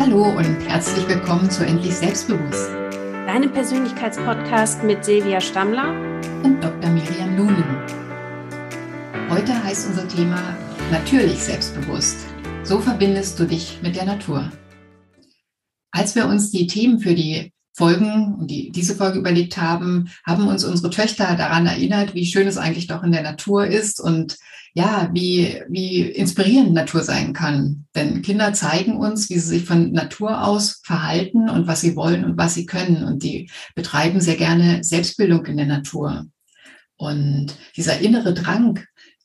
Hallo und herzlich willkommen zu Endlich Selbstbewusst. Deinem Persönlichkeitspodcast mit Silvia Stammler und Dr. Miriam Nunen. Heute heißt unser Thema Natürlich selbstbewusst. So verbindest du dich mit der Natur. Als wir uns die Themen für die Folgen die, diese Folge überlegt haben, haben uns unsere Töchter daran erinnert, wie schön es eigentlich doch in der Natur ist und ja, wie, wie inspirierend Natur sein kann. Denn Kinder zeigen uns, wie sie sich von Natur aus verhalten und was sie wollen und was sie können. Und die betreiben sehr gerne Selbstbildung in der Natur. Und dieser innere Drang,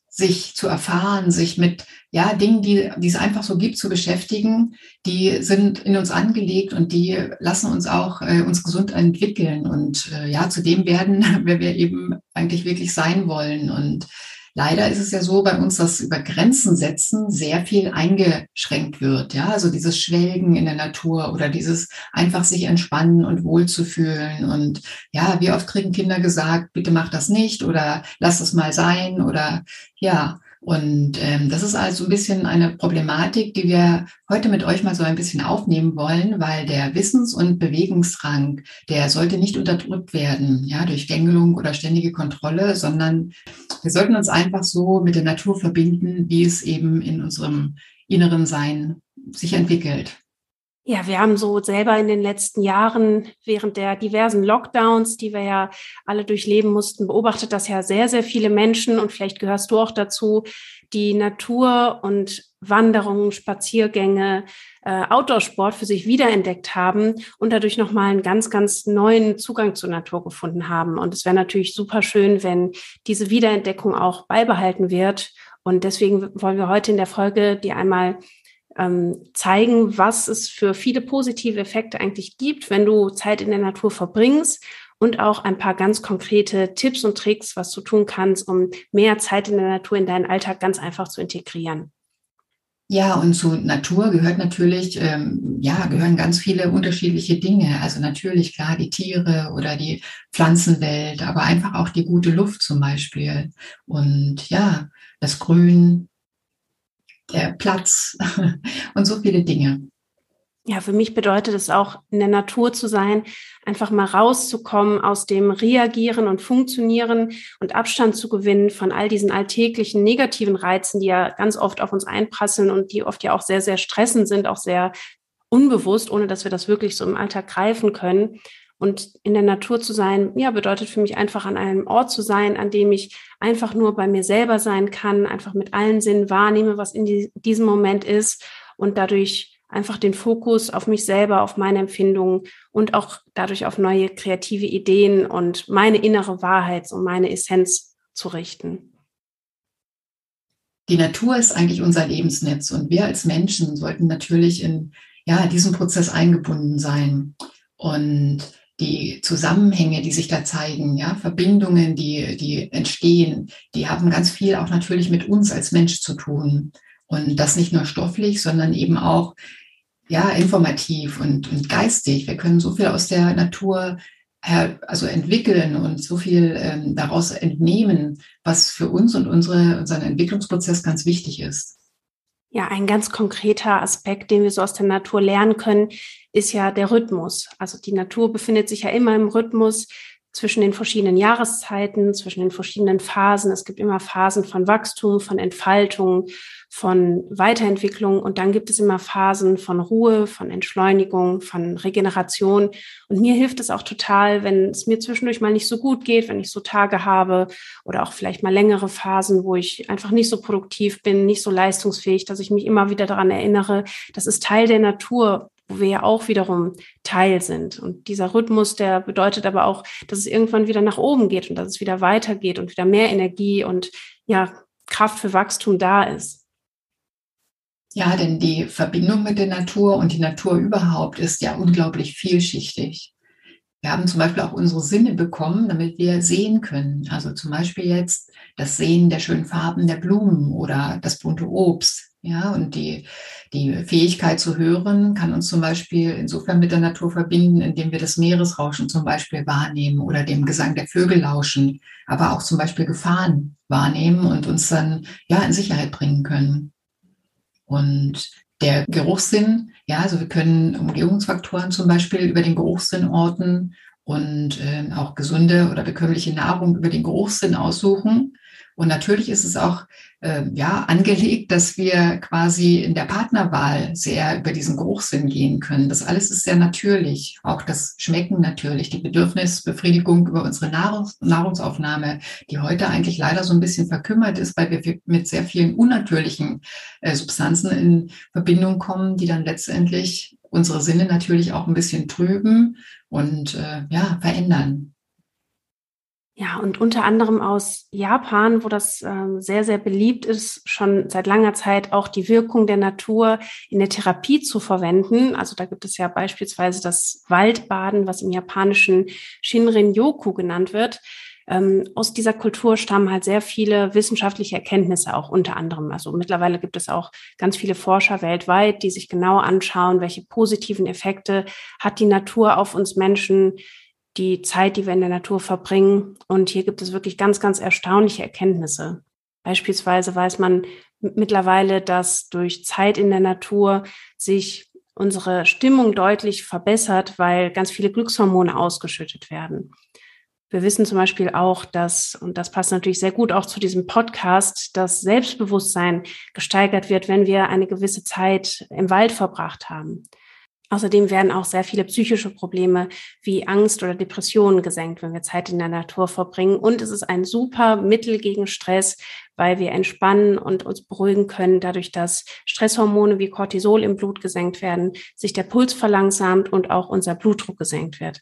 sich zu erfahren, sich mit ja, Dingen, die, die es einfach so gibt, zu beschäftigen, die sind in uns angelegt und die lassen uns auch äh, uns gesund entwickeln und äh, ja, zu dem werden, wer wir eben eigentlich wirklich sein wollen. Und Leider ist es ja so bei uns, dass über Grenzen setzen sehr viel eingeschränkt wird. Ja, also dieses Schwelgen in der Natur oder dieses einfach sich entspannen und wohlzufühlen. Und ja, wie oft kriegen Kinder gesagt, bitte mach das nicht oder lass es mal sein oder ja. Und ähm, das ist also ein bisschen eine Problematik, die wir heute mit euch mal so ein bisschen aufnehmen wollen, weil der Wissens- und Bewegungsdrang, der sollte nicht unterdrückt werden, ja, durch Gängelung oder ständige Kontrolle, sondern wir sollten uns einfach so mit der Natur verbinden, wie es eben in unserem inneren Sein sich entwickelt. Ja, wir haben so selber in den letzten Jahren während der diversen Lockdowns, die wir ja alle durchleben mussten, beobachtet, dass ja sehr, sehr viele Menschen, und vielleicht gehörst du auch dazu, die Natur und Wanderungen, Spaziergänge, äh, Outdoor-Sport für sich wiederentdeckt haben und dadurch nochmal einen ganz, ganz neuen Zugang zur Natur gefunden haben. Und es wäre natürlich super schön, wenn diese Wiederentdeckung auch beibehalten wird. Und deswegen wollen wir heute in der Folge dir einmal ähm, zeigen, was es für viele positive Effekte eigentlich gibt, wenn du Zeit in der Natur verbringst und auch ein paar ganz konkrete Tipps und Tricks, was du tun kannst, um mehr Zeit in der Natur in deinen Alltag ganz einfach zu integrieren. Ja, und zu Natur gehört natürlich, ähm, ja, gehören ganz viele unterschiedliche Dinge. Also natürlich klar die Tiere oder die Pflanzenwelt, aber einfach auch die gute Luft zum Beispiel. Und ja, das Grün, der Platz und so viele Dinge. Ja, für mich bedeutet es auch, in der Natur zu sein, einfach mal rauszukommen aus dem Reagieren und Funktionieren und Abstand zu gewinnen von all diesen alltäglichen negativen Reizen, die ja ganz oft auf uns einprasseln und die oft ja auch sehr, sehr stressend sind, auch sehr unbewusst, ohne dass wir das wirklich so im Alltag greifen können. Und in der Natur zu sein, ja, bedeutet für mich einfach an einem Ort zu sein, an dem ich einfach nur bei mir selber sein kann, einfach mit allen Sinnen wahrnehme, was in die, diesem Moment ist und dadurch einfach den Fokus auf mich selber, auf meine Empfindungen und auch dadurch auf neue kreative Ideen und meine innere Wahrheit und meine Essenz zu richten. Die Natur ist eigentlich unser Lebensnetz und wir als Menschen sollten natürlich in ja, diesen Prozess eingebunden sein. Und die Zusammenhänge, die sich da zeigen, ja, Verbindungen, die, die entstehen, die haben ganz viel auch natürlich mit uns als Mensch zu tun. Und das nicht nur stofflich, sondern eben auch ja, informativ und, und geistig. Wir können so viel aus der Natur her, also entwickeln und so viel ähm, daraus entnehmen, was für uns und unsere, unseren Entwicklungsprozess ganz wichtig ist. Ja, ein ganz konkreter Aspekt, den wir so aus der Natur lernen können, ist ja der Rhythmus. Also die Natur befindet sich ja immer im Rhythmus zwischen den verschiedenen Jahreszeiten, zwischen den verschiedenen Phasen. Es gibt immer Phasen von Wachstum, von Entfaltung, von Weiterentwicklung und dann gibt es immer Phasen von Ruhe, von Entschleunigung, von Regeneration. Und mir hilft es auch total, wenn es mir zwischendurch mal nicht so gut geht, wenn ich so Tage habe oder auch vielleicht mal längere Phasen, wo ich einfach nicht so produktiv bin, nicht so leistungsfähig, dass ich mich immer wieder daran erinnere, das ist Teil der Natur wo wir ja auch wiederum Teil sind. Und dieser Rhythmus, der bedeutet aber auch, dass es irgendwann wieder nach oben geht und dass es wieder weitergeht und wieder mehr Energie und ja, Kraft für Wachstum da ist. Ja, denn die Verbindung mit der Natur und die Natur überhaupt ist ja unglaublich vielschichtig. Wir haben zum Beispiel auch unsere Sinne bekommen, damit wir sehen können. Also zum Beispiel jetzt das Sehen der schönen Farben der Blumen oder das bunte Obst. Ja, und die, die Fähigkeit zu hören kann uns zum Beispiel insofern mit der Natur verbinden, indem wir das Meeresrauschen zum Beispiel wahrnehmen oder dem Gesang der Vögel lauschen, aber auch zum Beispiel Gefahren wahrnehmen und uns dann ja in Sicherheit bringen können. Und Der Geruchssinn, ja, also wir können Umgebungsfaktoren zum Beispiel über den Geruchssinn orten und äh, auch gesunde oder bekömmliche Nahrung über den Geruchssinn aussuchen. Und natürlich ist es auch äh, ja angelegt, dass wir quasi in der Partnerwahl sehr über diesen Geruchssinn gehen können. Das alles ist sehr natürlich. Auch das Schmecken natürlich, die Bedürfnisbefriedigung über unsere Nahrungs Nahrungsaufnahme, die heute eigentlich leider so ein bisschen verkümmert ist, weil wir mit sehr vielen unnatürlichen äh, Substanzen in Verbindung kommen, die dann letztendlich unsere Sinne natürlich auch ein bisschen trüben und äh, ja verändern. Ja, und unter anderem aus Japan, wo das äh, sehr, sehr beliebt ist, schon seit langer Zeit auch die Wirkung der Natur in der Therapie zu verwenden. Also da gibt es ja beispielsweise das Waldbaden, was im japanischen Shinrin-yoku genannt wird. Ähm, aus dieser Kultur stammen halt sehr viele wissenschaftliche Erkenntnisse auch unter anderem. Also mittlerweile gibt es auch ganz viele Forscher weltweit, die sich genau anschauen, welche positiven Effekte hat die Natur auf uns Menschen, die Zeit, die wir in der Natur verbringen. Und hier gibt es wirklich ganz, ganz erstaunliche Erkenntnisse. Beispielsweise weiß man mittlerweile, dass durch Zeit in der Natur sich unsere Stimmung deutlich verbessert, weil ganz viele Glückshormone ausgeschüttet werden. Wir wissen zum Beispiel auch, dass, und das passt natürlich sehr gut auch zu diesem Podcast, dass Selbstbewusstsein gesteigert wird, wenn wir eine gewisse Zeit im Wald verbracht haben. Außerdem werden auch sehr viele psychische Probleme wie Angst oder Depressionen gesenkt, wenn wir Zeit in der Natur verbringen. Und es ist ein super Mittel gegen Stress, weil wir entspannen und uns beruhigen können, dadurch, dass Stresshormone wie Cortisol im Blut gesenkt werden, sich der Puls verlangsamt und auch unser Blutdruck gesenkt wird.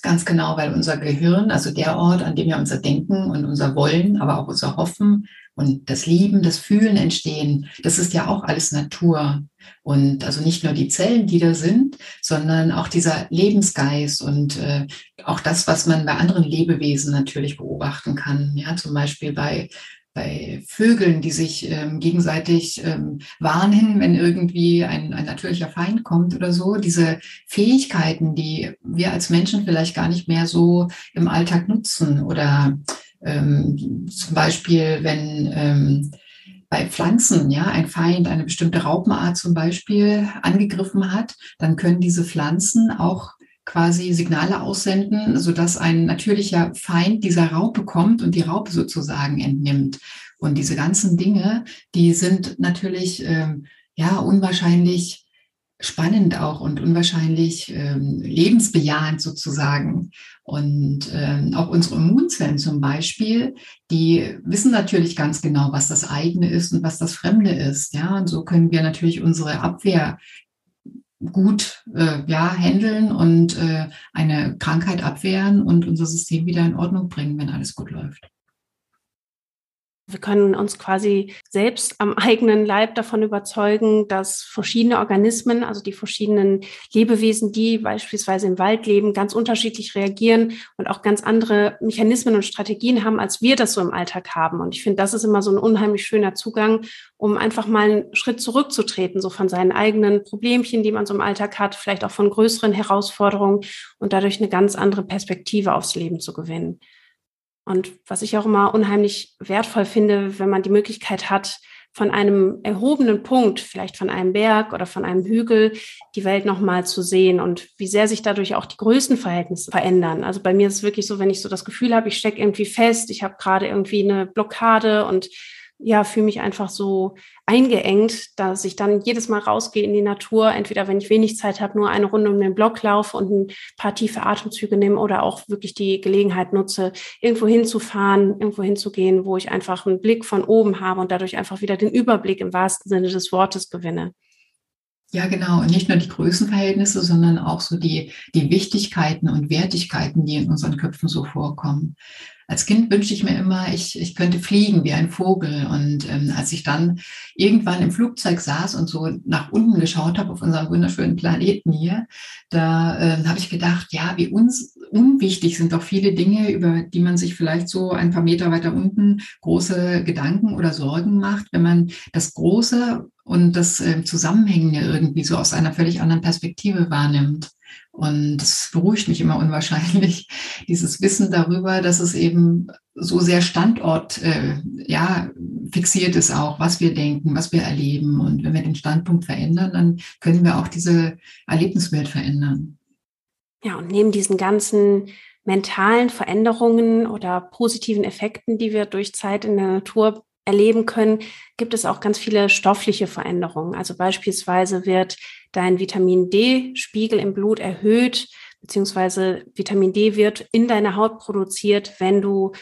Ganz genau, weil unser Gehirn, also der Ort, an dem wir unser Denken und unser Wollen, aber auch unser Hoffen und das Lieben, das Fühlen entstehen, das ist ja auch alles Natur. Und also nicht nur die Zellen, die da sind, sondern auch dieser Lebensgeist und äh, auch das, was man bei anderen Lebewesen natürlich beobachten kann. Ja, zum Beispiel bei bei Vögeln, die sich ähm, gegenseitig ähm, warnen, wenn irgendwie ein, ein natürlicher Feind kommt oder so. Diese Fähigkeiten, die wir als Menschen vielleicht gar nicht mehr so im Alltag nutzen. Oder ähm, zum Beispiel, wenn ähm, bei Pflanzen, ja, ein Feind eine bestimmte Raupenart zum Beispiel angegriffen hat, dann können diese Pflanzen auch quasi Signale aussenden, sodass ein natürlicher Feind dieser Raupe kommt und die Raupe sozusagen entnimmt. Und diese ganzen Dinge, die sind natürlich ähm, ja unwahrscheinlich spannend auch und unwahrscheinlich ähm, lebensbejahend sozusagen. Und ähm, auch unsere Immunzellen zum Beispiel, die wissen natürlich ganz genau, was das eigene ist und was das Fremde ist. Ja, und so können wir natürlich unsere Abwehr gut äh, ja, handeln und äh, eine Krankheit abwehren und unser System wieder in Ordnung bringen, wenn alles gut läuft. Wir können uns quasi selbst am eigenen Leib davon überzeugen, dass verschiedene Organismen, also die verschiedenen Lebewesen, die beispielsweise im Wald leben, ganz unterschiedlich reagieren und auch ganz andere Mechanismen und Strategien haben, als wir das so im Alltag haben. Und ich finde, das ist immer so ein unheimlich schöner Zugang, um einfach mal einen Schritt zurückzutreten, so von seinen eigenen Problemchen, die man so im Alltag hat, vielleicht auch von größeren Herausforderungen und dadurch eine ganz andere Perspektive aufs Leben zu gewinnen. Und was ich auch immer unheimlich wertvoll finde, wenn man die Möglichkeit hat, von einem erhobenen Punkt, vielleicht von einem Berg oder von einem Hügel, die Welt nochmal zu sehen und wie sehr sich dadurch auch die Größenverhältnisse verändern. Also bei mir ist es wirklich so, wenn ich so das Gefühl habe, ich stecke irgendwie fest, ich habe gerade irgendwie eine Blockade und ja, fühle mich einfach so eingeengt, dass ich dann jedes Mal rausgehe in die Natur, entweder wenn ich wenig Zeit habe, nur eine Runde um den Block laufe und ein paar tiefe Atemzüge nehme oder auch wirklich die Gelegenheit nutze, irgendwo hinzufahren, irgendwo hinzugehen, wo ich einfach einen Blick von oben habe und dadurch einfach wieder den Überblick im wahrsten Sinne des Wortes gewinne. Ja, genau. Und nicht nur die Größenverhältnisse, sondern auch so die, die Wichtigkeiten und Wertigkeiten, die in unseren Köpfen so vorkommen als Kind wünschte ich mir immer, ich, ich könnte fliegen wie ein Vogel. Und ähm, als ich dann irgendwann im Flugzeug saß und so nach unten geschaut habe auf unseren wunderschönen Planeten hier, da äh, habe ich gedacht, ja, wie uns unwichtig sind doch viele Dinge, über die man sich vielleicht so ein paar Meter weiter unten große Gedanken oder Sorgen macht, wenn man das Große und das äh, Zusammenhängende irgendwie so aus einer völlig anderen Perspektive wahrnimmt. Und das beruhigt mich immer unwahrscheinlich, dieses Wissen darüber, dass es eben so sehr Standort äh, ja, fixiert ist auch, was wir denken, was wir erleben. Und wenn wir den Standpunkt verändern, dann können wir auch diese Erlebniswelt verändern. Ja, und neben diesen ganzen mentalen Veränderungen oder positiven Effekten, die wir durch Zeit in der Natur erleben können, gibt es auch ganz viele stoffliche Veränderungen. Also beispielsweise wird dein Vitamin D-Spiegel im Blut erhöht, beziehungsweise Vitamin D wird in deiner Haut produziert, wenn du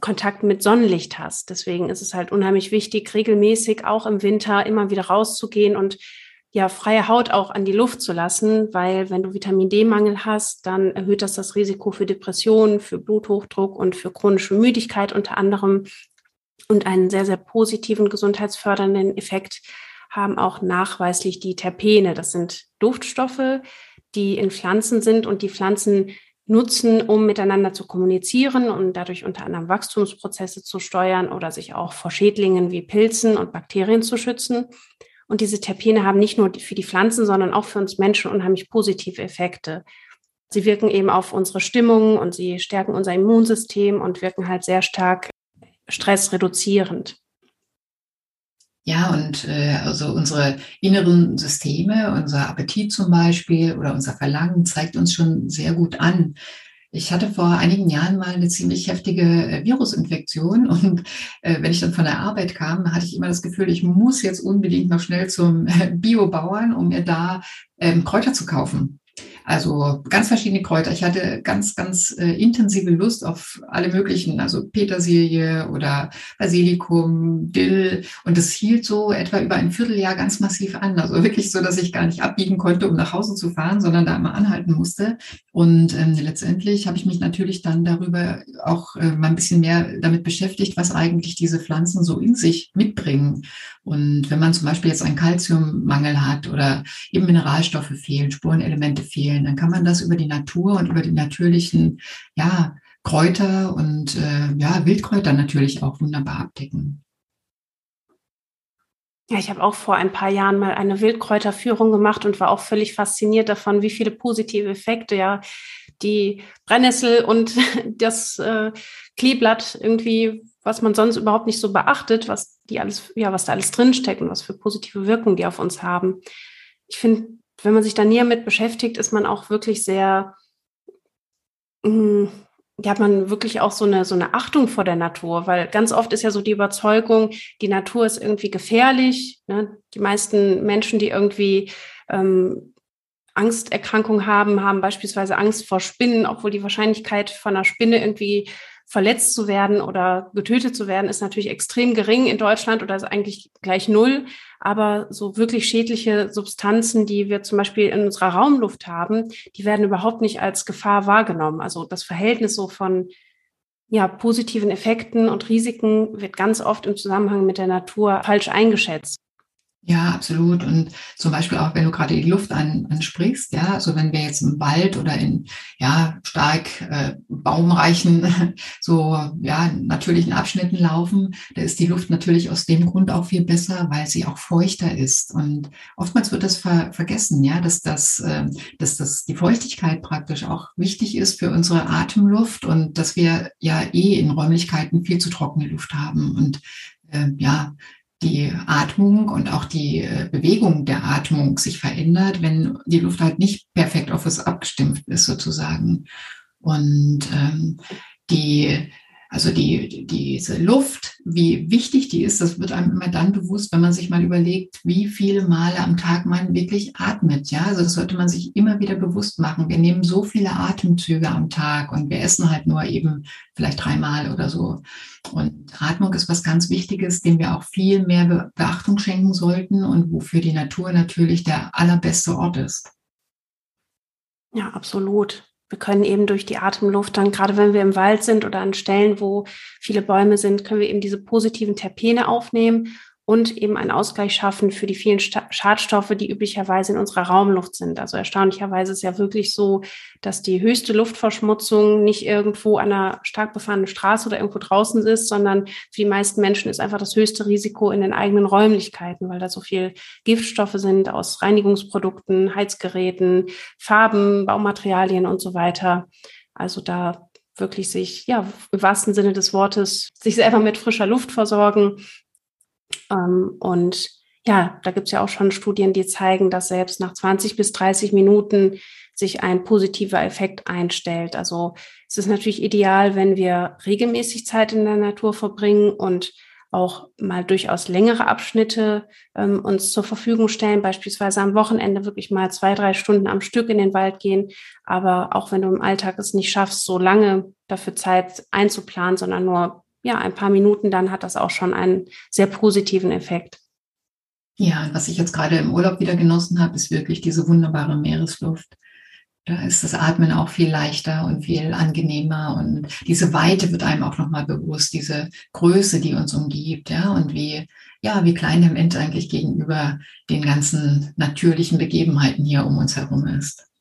Kontakt mit Sonnenlicht hast. Deswegen ist es halt unheimlich wichtig, regelmäßig auch im Winter immer wieder rauszugehen und ja, freie Haut auch an die Luft zu lassen, weil wenn du Vitamin D-Mangel hast, dann erhöht das das Risiko für Depressionen, für Bluthochdruck und für chronische Müdigkeit unter anderem. Und einen sehr, sehr positiven gesundheitsfördernden Effekt haben auch nachweislich die Terpene. Das sind Duftstoffe, die in Pflanzen sind und die Pflanzen nutzen, um miteinander zu kommunizieren und dadurch unter anderem Wachstumsprozesse zu steuern oder sich auch vor Schädlingen wie Pilzen und Bakterien zu schützen. Und diese Terpene haben nicht nur für die Pflanzen, sondern auch für uns Menschen unheimlich positive Effekte. Sie wirken eben auf unsere Stimmung und sie stärken unser Immunsystem und wirken halt sehr stark stressreduzierend. Ja, und äh, also unsere inneren Systeme, unser Appetit zum Beispiel oder unser Verlangen zeigt uns schon sehr gut an, ich hatte vor einigen Jahren mal eine ziemlich heftige äh, Virusinfektion und äh, wenn ich dann von der Arbeit kam, hatte ich immer das Gefühl, ich muss jetzt unbedingt noch schnell zum äh, Biobauern, um mir da ähm, Kräuter zu kaufen. Also ganz verschiedene Kräuter. Ich hatte ganz, ganz äh, intensive Lust auf alle möglichen, also Petersilie oder Basilikum, Dill. Und das hielt so etwa über ein Vierteljahr ganz massiv an. Also wirklich so, dass ich gar nicht abbiegen konnte, um nach Hause zu fahren, sondern da immer anhalten musste. Und ähm, letztendlich habe ich mich natürlich dann darüber auch äh, mal ein bisschen mehr damit beschäftigt, was eigentlich diese Pflanzen so in sich mitbringen. Und wenn man zum Beispiel jetzt einen Kalziummangel hat oder eben Mineralstoffe fehlen, Spurenelemente fehlen, dann kann man das über die Natur und über die natürlichen, ja, Kräuter und äh, ja, Wildkräuter natürlich auch wunderbar abdecken. Ja, ich habe auch vor ein paar Jahren mal eine Wildkräuterführung gemacht und war auch völlig fasziniert davon, wie viele positive Effekte ja die Brennnessel und das äh, Kleeblatt irgendwie was man sonst überhaupt nicht so beachtet, was die alles, ja, was da alles drinsteckt und was für positive Wirkungen die auf uns haben. Ich finde, wenn man sich da näher mit beschäftigt, ist man auch wirklich sehr, mh, hm, hat man wirklich auch so eine, so eine Achtung vor der Natur, weil ganz oft ist ja so die Überzeugung, die Natur ist irgendwie gefährlich. Ne? Die meisten Menschen, die irgendwie ähm, Angsterkrankungen haben, haben beispielsweise Angst vor Spinnen, obwohl die Wahrscheinlichkeit von einer Spinne irgendwie verletzt zu werden oder getötet zu werden, ist natürlich extrem gering in Deutschland oder ist eigentlich gleich null. Aber so wirklich schädliche Substanzen, die wir zum Beispiel in unserer Raumluft haben, die werden überhaupt nicht als Gefahr wahrgenommen. Also das Verhältnis so von ja, positiven Effekten und Risiken wird ganz oft im Zusammenhang mit der Natur falsch eingeschätzt. Ja, absolut. Und zum Beispiel auch, wenn du gerade die Luft an, ansprichst, ja, also wenn wir jetzt im Wald oder in ja stark äh, baumreichen, so ja natürlichen Abschnitten laufen, da ist die Luft natürlich aus dem Grund auch viel besser, weil sie auch feuchter ist. Und oftmals wird das ver vergessen, ja, dass das, äh, dass das die Feuchtigkeit praktisch auch wichtig ist für unsere Atemluft und dass wir ja eh in Räumlichkeiten viel zu trockene Luft haben und äh, ja, die Atmung und auch die äh, Bewegung der Atmung sich verändert, wenn die Luft halt nicht perfekt auf uns abgestimmt ist sozusagen. Und ähm, die also die, diese Luft, wie wichtig die ist, das wird einem immer dann bewusst, wenn man sich mal überlegt, wie viele Male am Tag man wirklich atmet. Ja, also das sollte man sich immer wieder bewusst machen. Wir nehmen so viele Atemzüge am Tag und wir essen halt nur eben vielleicht dreimal oder so. Und Atmung ist was ganz Wichtiges, dem wir auch viel mehr Beachtung schenken sollten und wofür die Natur natürlich der allerbeste Ort ist. Ja, absolut. Wir können eben durch die Atemluft dann, gerade wenn wir im Wald sind oder an Stellen, wo viele Bäume sind, können wir eben diese positiven Terpene aufnehmen. Und eben einen Ausgleich schaffen für die vielen Schadstoffe, die üblicherweise in unserer Raumluft sind. Also erstaunlicherweise ist ja wirklich so, dass die höchste Luftverschmutzung nicht irgendwo an einer stark befahrenen Straße oder irgendwo draußen ist, sondern für die meisten Menschen ist einfach das höchste Risiko in den eigenen Räumlichkeiten, weil da so viel Giftstoffe sind aus Reinigungsprodukten, Heizgeräten, Farben, Baumaterialien und so weiter. Also da wirklich sich, ja, im wahrsten Sinne des Wortes, sich selber mit frischer Luft versorgen. Ähm, und ja, da gibt es ja auch schon Studien, die zeigen, dass selbst nach 20 bis 30 Minuten sich ein positiver Effekt einstellt. Also es ist natürlich ideal, wenn wir regelmäßig Zeit in der Natur verbringen und auch mal durchaus längere Abschnitte ähm, uns zur Verfügung stellen, beispielsweise am Wochenende wirklich mal zwei, drei Stunden am Stück in den Wald gehen. Aber auch wenn du im Alltag es nicht schaffst, so lange dafür Zeit einzuplanen, sondern nur ja ein paar Minuten, dann hat das auch schon einen sehr positiven Effekt. Ja, was ich jetzt gerade im Urlaub wieder genossen habe, ist wirklich diese wunderbare Meeresluft. Da ist das Atmen auch viel leichter und viel angenehmer und diese Weite wird einem auch nochmal bewusst, diese Größe, die uns umgibt, ja, und wie, ja, wie klein der Mensch eigentlich gegenüber den ganzen natürlichen Begebenheiten hier um uns herum ist.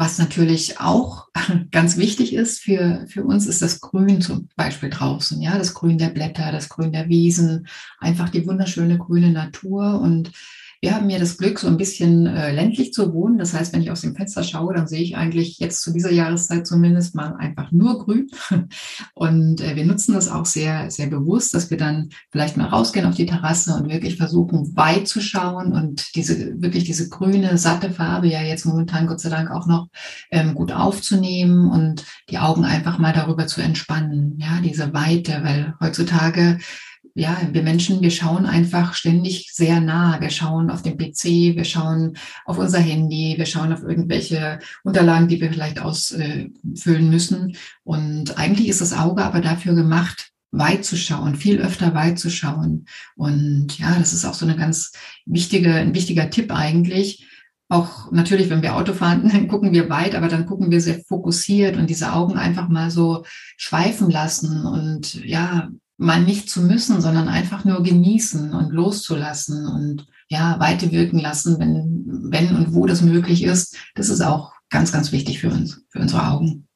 Was natürlich auch ganz wichtig ist für, für uns, ist das Grün zum Beispiel draußen. Ja, das Grün der Blätter, das Grün der Wiesen, einfach die wunderschöne grüne Natur und wir haben ja das Glück, so ein bisschen äh, ländlich zu wohnen. Das heißt, wenn ich aus dem Fenster schaue, dann sehe ich eigentlich jetzt zu dieser Jahreszeit zumindest mal einfach nur grün. Und äh, wir nutzen das auch sehr, sehr bewusst, dass wir dann vielleicht mal rausgehen auf die Terrasse und wirklich versuchen, weit zu schauen und diese, wirklich diese grüne, satte Farbe ja jetzt momentan Gott sei Dank auch noch ähm, gut aufzunehmen und die Augen einfach mal darüber zu entspannen. Ja, diese Weite, weil heutzutage ja, wir Menschen, wir schauen einfach ständig sehr nah. Wir schauen auf den PC, wir schauen auf unser Handy, wir schauen auf irgendwelche Unterlagen, die wir vielleicht ausfüllen müssen. Und eigentlich ist das Auge aber dafür gemacht, weit zu schauen, viel öfter weit zu schauen. Und ja, das ist auch so eine ganz wichtige, ein wichtiger Tipp eigentlich. Auch natürlich, wenn wir Auto fahren, dann gucken wir weit, aber dann gucken wir sehr fokussiert und diese Augen einfach mal so schweifen lassen und ja, mal nicht zu müssen, sondern einfach nur genießen und loszulassen und ja, weite wirken lassen, wenn, wenn und wo das möglich ist. Das ist auch ganz, ganz wichtig für uns, für unsere Augen.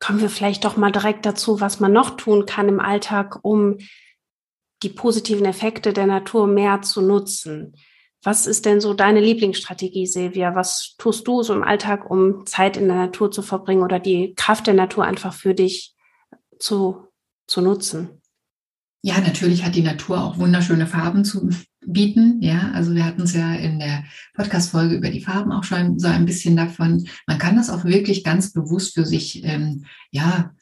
Kommen wir vielleicht doch mal direkt dazu, was man noch tun kann im Alltag, um die positiven Effekte der Natur mehr zu nutzen. Was ist denn so deine Lieblingsstrategie, Silvia? Was tust du so im Alltag, um Zeit in der Natur zu verbringen oder die Kraft der Natur einfach für dich zu zu nutzen. Ja, natürlich hat die Natur auch wunderschöne Farben zu bieten. Ja, also wir hatten es ja in der Podcast-Folge über die Farben auch schon so ein bisschen davon. Man kann das auch wirklich ganz bewusst für sich, ähm, ja,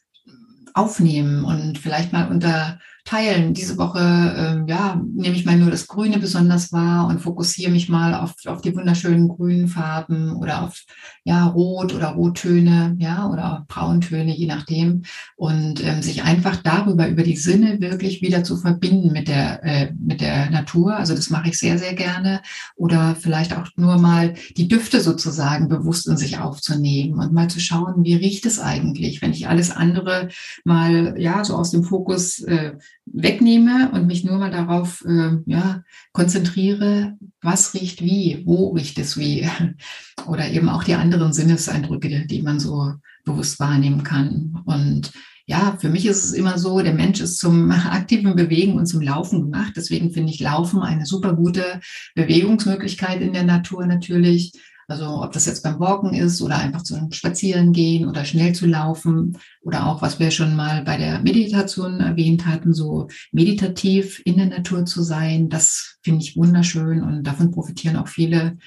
aufnehmen und vielleicht mal unter teilen. Diese Woche, ähm, ja, nehme ich mal nur das Grüne besonders wahr und fokussiere mich mal auf, auf die wunderschönen grünen Farben oder auf, ja, Rot oder Rottöne, ja, oder Brauntöne, je nachdem. Und ähm, sich einfach darüber, über die Sinne wirklich wieder zu verbinden mit der, äh, mit der Natur. Also das mache ich sehr, sehr gerne. Oder vielleicht auch nur mal die Düfte sozusagen bewusst in sich aufzunehmen und mal zu schauen, wie riecht es eigentlich, wenn ich alles andere mal, ja, so aus dem Fokus äh, wegnehme und mich nur mal darauf äh, ja, konzentriere, was riecht wie, wo riecht es wie. Oder eben auch die anderen Sinneseindrücke, die man so bewusst wahrnehmen kann. Und ja, für mich ist es immer so, der Mensch ist zum aktiven Bewegen und zum Laufen gemacht. Deswegen finde ich Laufen eine super gute Bewegungsmöglichkeit in der Natur natürlich. Also ob das jetzt beim Walken ist oder einfach zum Spazieren gehen oder schnell zu laufen oder auch, was wir schon mal bei der Meditation erwähnt hatten, so meditativ in der Natur zu sein, das finde ich wunderschön und davon profitieren auch viele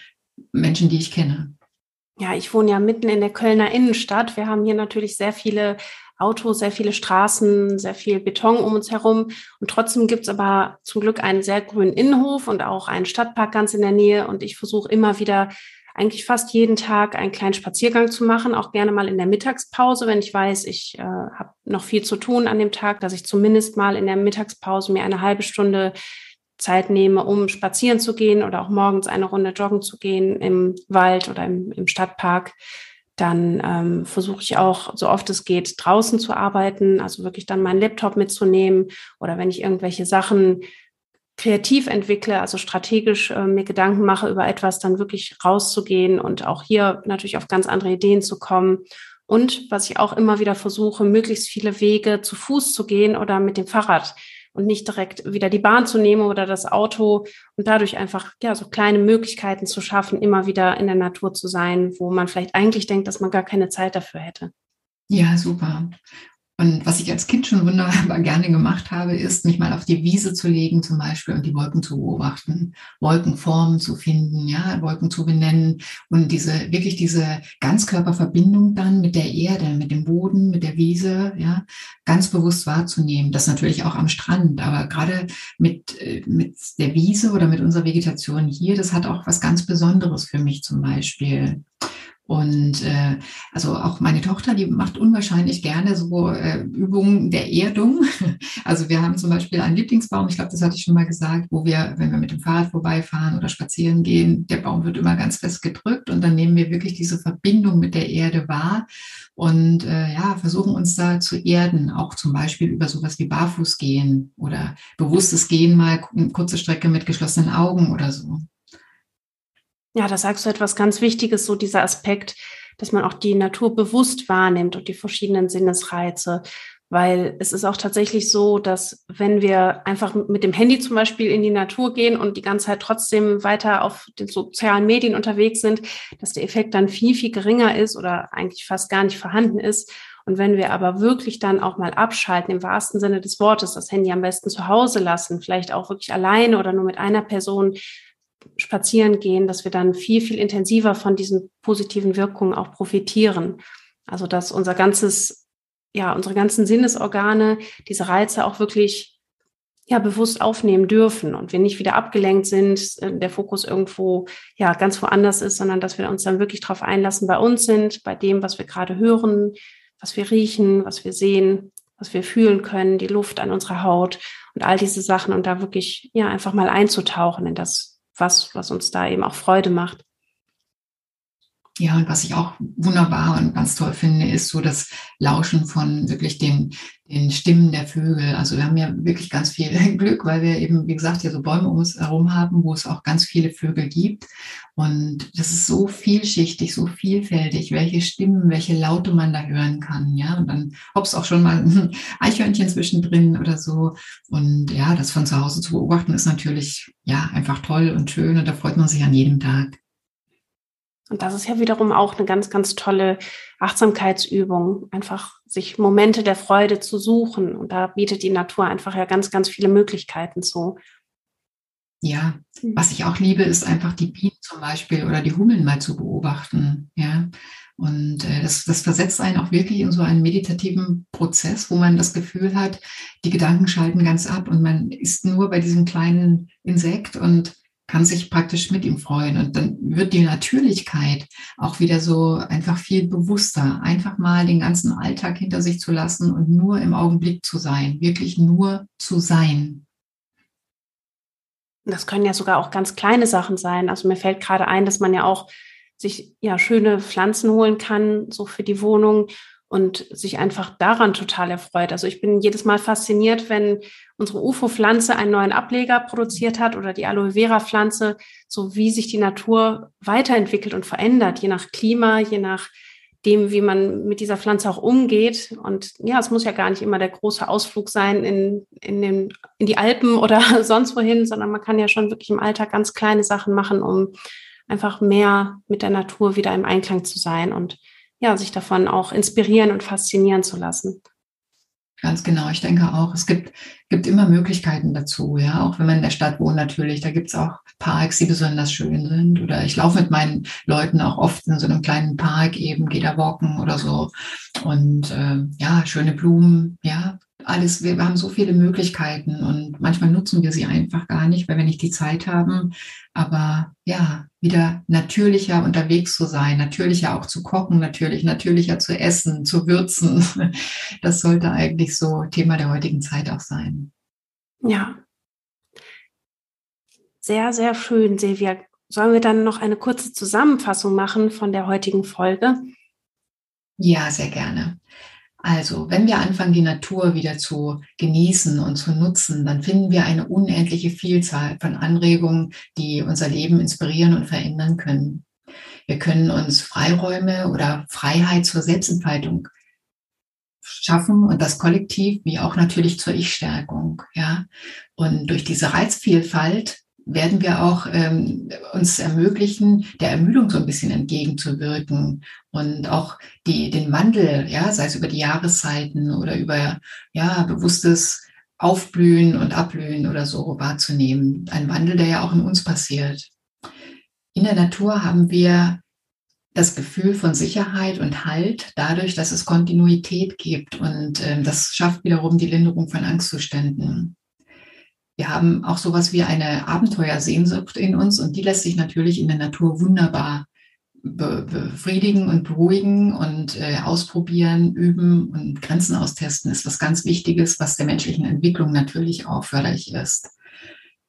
Menschen, die ich kenne. Ja, ich wohne ja mitten in der Kölner Innenstadt. Wir haben hier natürlich sehr viele Autos, sehr viele Straßen, sehr viel Beton um uns herum. Und trotzdem gibt's aber zum Glück einen sehr grünen Innenhof und auch einen Stadtpark ganz in der Nähe. Und ich versuche immer wieder eigentlich fast jeden Tag einen kleinen Spaziergang zu machen, auch gerne mal in der Mittagspause, wenn ich weiß, ich äh, habe noch viel zu tun an dem Tag, dass ich zumindest mal in der Mittagspause mir eine halbe Stunde Zeit nehme, um spazieren zu gehen oder auch morgens eine Runde joggen zu gehen im Wald oder im, im Stadtpark. Dann ähm, versuche ich auch, so oft es geht, draußen zu arbeiten, also wirklich dann meinen Laptop mitzunehmen oder wenn ich irgendwelche Sachen kreativ entwickle, also strategisch äh, mir Gedanken mache über etwas, dann wirklich rauszugehen und auch hier natürlich auf ganz andere Ideen zu kommen. Und was ich auch immer wieder versuche, möglichst viele Wege zu Fuß zu gehen oder mit dem Fahrrad und nicht direkt wieder die Bahn zu nehmen oder das Auto und dadurch einfach ja so kleine Möglichkeiten zu schaffen, immer wieder in der Natur zu sein, wo man vielleicht eigentlich denkt, dass man gar keine Zeit dafür hätte. Ja, super. Und was ich als Kind schon wunderbar gerne gemacht habe, ist, mich mal auf die Wiese zu legen zum Beispiel und die Wolken zu beobachten, Wolkenformen zu finden, ja, Wolken zu benennen und diese, wirklich diese Ganzkörperverbindung dann mit der Erde, mit dem Boden, mit der Wiese, ja, ganz bewusst wahrzunehmen. Das natürlich auch am Strand, aber gerade mit, äh, mit der Wiese oder mit unserer Vegetation hier, das hat auch was ganz Besonderes für mich zum Beispiel. Und äh, also auch meine Tochter, die macht unwahrscheinlich gerne so äh, Übungen der Erdung. Also wir haben zum Beispiel einen Lieblingsbaum, ich glaube, das hatte ich schon mal gesagt, wo wir, wenn wir mit dem Fahrrad vorbeifahren oder spazieren gehen, der Baum wird immer ganz fest gedrückt und dann nehmen wir wirklich diese Verbindung mit der Erde wahr und äh, ja, versuchen uns da zu erden, auch zum Beispiel über sowas wie Barfußgehen oder bewusstes Gehen mal kurze Strecke mit geschlossenen Augen oder so. Ja, da sagst du etwas ganz Wichtiges, so dieser Aspekt, dass man auch die Natur bewusst wahrnimmt und die verschiedenen Sinnesreize. Weil es ist auch tatsächlich so, dass wenn wir einfach mit dem Handy zum Beispiel in die Natur gehen und die ganze Zeit trotzdem weiter auf den sozialen Medien unterwegs sind, dass der Effekt dann viel, viel geringer ist oder eigentlich fast gar nicht vorhanden ist. Und wenn wir aber wirklich dann auch mal abschalten, im wahrsten Sinne des Wortes, das Handy am besten zu Hause lassen, vielleicht auch wirklich alleine oder nur mit einer Person, spazieren gehen, dass wir dann viel, viel intensiver von diesen positiven Wirkungen auch profitieren. Also dass unser ganzes, ja, unsere ganzen Sinnesorgane diese Reize auch wirklich ja bewusst aufnehmen dürfen und wir nicht wieder abgelenkt sind, äh, der Fokus irgendwo ja ganz woanders ist, sondern dass wir uns dann wirklich darauf einlassen, bei uns sind, bei dem, was wir gerade hören, was wir riechen, was wir sehen, was wir fühlen können, die Luft an unserer Haut und all diese Sachen und da wirklich ja einfach mal einzutauchen in das was, was uns da eben auch Freude macht. Ja, und was ich auch wunderbar und ganz toll finde, ist so das Lauschen von wirklich den, den Stimmen der Vögel. Also wir haben ja wirklich ganz viel Glück, weil wir eben, wie gesagt, hier so Bäume um uns herum haben, wo es auch ganz viele Vögel gibt. Und das ist so vielschichtig, so vielfältig, welche Stimmen, welche Laute man da hören kann. Ja, und dann hops auch schon mal ein Eichhörnchen zwischendrin oder so. Und ja, das von zu Hause zu beobachten ist natürlich ja einfach toll und schön und da freut man sich an jedem Tag. Und das ist ja wiederum auch eine ganz, ganz tolle Achtsamkeitsübung, einfach sich Momente der Freude zu suchen. Und da bietet die Natur einfach ja ganz, ganz viele Möglichkeiten zu. Ja, hm. was ich auch liebe, ist einfach die Bienen zum Beispiel oder die Hummeln mal zu beobachten. Ja, und äh, das, das versetzt einen auch wirklich in so einen meditativen Prozess, wo man das Gefühl hat, die Gedanken schalten ganz ab und man ist nur bei diesem kleinen Insekt und kann sich praktisch mit ihm freuen. Und dann wird die Natürlichkeit auch wieder so einfach viel bewusster. Einfach mal den ganzen Alltag hinter sich zu lassen und nur im Augenblick zu sein. Wirklich nur zu sein. Das können ja sogar auch ganz kleine Sachen sein. Also mir fällt gerade ein, dass man ja auch sich ja schöne Pflanzen holen kann, so für die Wohnung und sich einfach daran total erfreut. Also ich bin jedes Mal fasziniert, wenn unsere UFO-Pflanze einen neuen Ableger produziert hat oder die Aloe Vera-Pflanze, so wie sich die Natur weiterentwickelt und verändert, je nach Klima, je nach dem, wie man mit dieser Pflanze auch umgeht. Und ja, es muss ja gar nicht immer der große Ausflug sein in, in, den, in die Alpen oder sonst wohin, sondern man kann ja schon wirklich im Alltag ganz kleine Sachen machen, um einfach mehr mit der Natur wieder im Einklang zu sein und ja, sich davon auch inspirieren und faszinieren zu lassen. Ganz genau, ich denke auch, es gibt, gibt immer Möglichkeiten dazu, ja, auch wenn man in der Stadt wohnt natürlich, da gibt es auch Parks, die besonders schön sind. Oder ich laufe mit meinen Leuten auch oft in so einem kleinen Park eben, gehe da walken oder so. Und äh, ja, schöne Blumen, ja, alles, wir haben so viele Möglichkeiten und manchmal nutzen wir sie einfach gar nicht, weil wir nicht die Zeit haben. Aber ja, wieder natürlicher unterwegs zu sein, natürlicher auch zu kochen, natürlich, natürlicher zu essen, zu würzen. Das sollte eigentlich so Thema der heutigen Zeit auch sein. Ja. Sehr, sehr schön, Silvia. Sollen wir dann noch eine kurze Zusammenfassung machen von der heutigen Folge? Ja, sehr gerne. Also, wenn wir anfangen, die Natur wieder zu genießen und zu nutzen, dann finden wir eine unendliche Vielzahl von Anregungen, die unser Leben inspirieren und verändern können. Wir können uns Freiräume oder Freiheit zur Selbstentfaltung schaffen und das kollektiv wie auch natürlich zur Ich-Stärkung. Ja, und durch diese Reizvielfalt werden wir auch ähm, uns ermöglichen, der Ermüdung so ein bisschen entgegenzuwirken und auch die, den Wandel, ja, sei es über die Jahreszeiten oder über ja, bewusstes Aufblühen und Abblühen oder so wahrzunehmen. Ein Wandel, der ja auch in uns passiert. In der Natur haben wir das Gefühl von Sicherheit und Halt dadurch, dass es Kontinuität gibt und äh, das schafft wiederum die Linderung von Angstzuständen. Wir haben auch sowas wie eine Abenteuersehnsucht in uns und die lässt sich natürlich in der Natur wunderbar be befriedigen und beruhigen und äh, ausprobieren, üben und Grenzen austesten ist was ganz Wichtiges, was der menschlichen Entwicklung natürlich auch förderlich ist.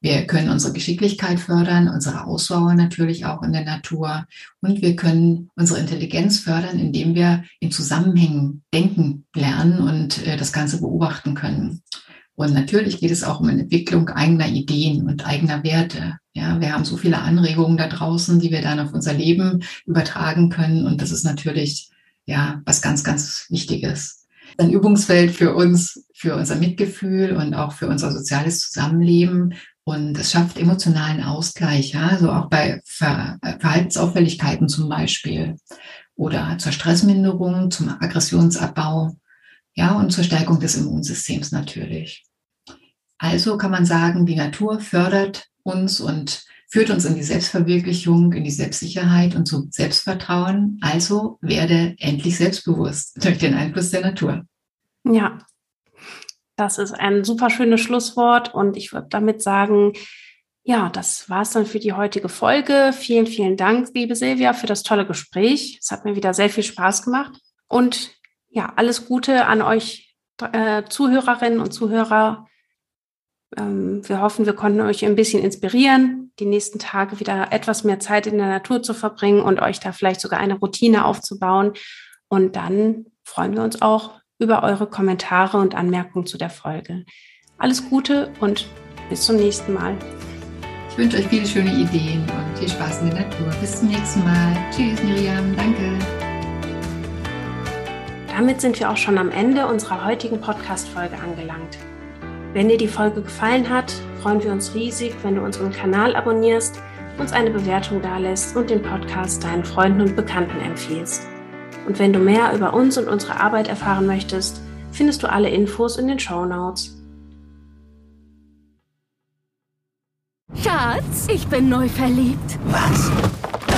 Wir können unsere Geschicklichkeit fördern, unsere Ausdauer natürlich auch in der Natur und wir können unsere Intelligenz fördern, indem wir in Zusammenhängen denken lernen und äh, das Ganze beobachten können. Und natürlich geht es auch um eine Entwicklung eigener Ideen und eigener Werte. Ja, wir haben so viele Anregungen da draußen, die wir dann auf unser Leben übertragen können. Und das ist natürlich, ja, was ganz, ganz Wichtiges. Ein Übungsfeld für uns, für unser Mitgefühl und auch für unser soziales Zusammenleben. Und es schafft emotionalen Ausgleich, ja, also auch bei Ver Verhaltensauffälligkeiten zum Beispiel oder zur Stressminderung, zum Aggressionsabbau ja, und zur Stärkung des Immunsystems natürlich. Also kann man sagen, die Natur fördert uns und führt uns in die Selbstverwirklichung, in die Selbstsicherheit und zum Selbstvertrauen. Also werde endlich selbstbewusst durch den Einfluss der Natur. Ja, das ist ein super schönes Schlusswort und ich würde damit sagen, ja, das war es dann für die heutige Folge. Vielen, vielen Dank, liebe Silvia, für das tolle Gespräch. Es hat mir wieder sehr viel Spaß gemacht und ja, alles Gute an euch äh, Zuhörerinnen und Zuhörer. Ähm, wir hoffen, wir konnten euch ein bisschen inspirieren, die nächsten Tage wieder etwas mehr Zeit in der Natur zu verbringen und euch da vielleicht sogar eine Routine aufzubauen. Und dann freuen wir uns auch über eure Kommentare und Anmerkungen zu der Folge. Alles Gute und bis zum nächsten Mal. Ich wünsche euch viele schöne Ideen und viel Spaß in der Natur. Bis zum nächsten Mal. Tschüss, Miriam. Danke. Damit sind wir auch schon am Ende unserer heutigen Podcast-Folge angelangt. Wenn dir die Folge gefallen hat, freuen wir uns riesig, wenn du unseren Kanal abonnierst, uns eine Bewertung dalässt und den Podcast deinen Freunden und Bekannten empfiehlst. Und wenn du mehr über uns und unsere Arbeit erfahren möchtest, findest du alle Infos in den Show Notes. Schatz, ich bin neu verliebt. Was?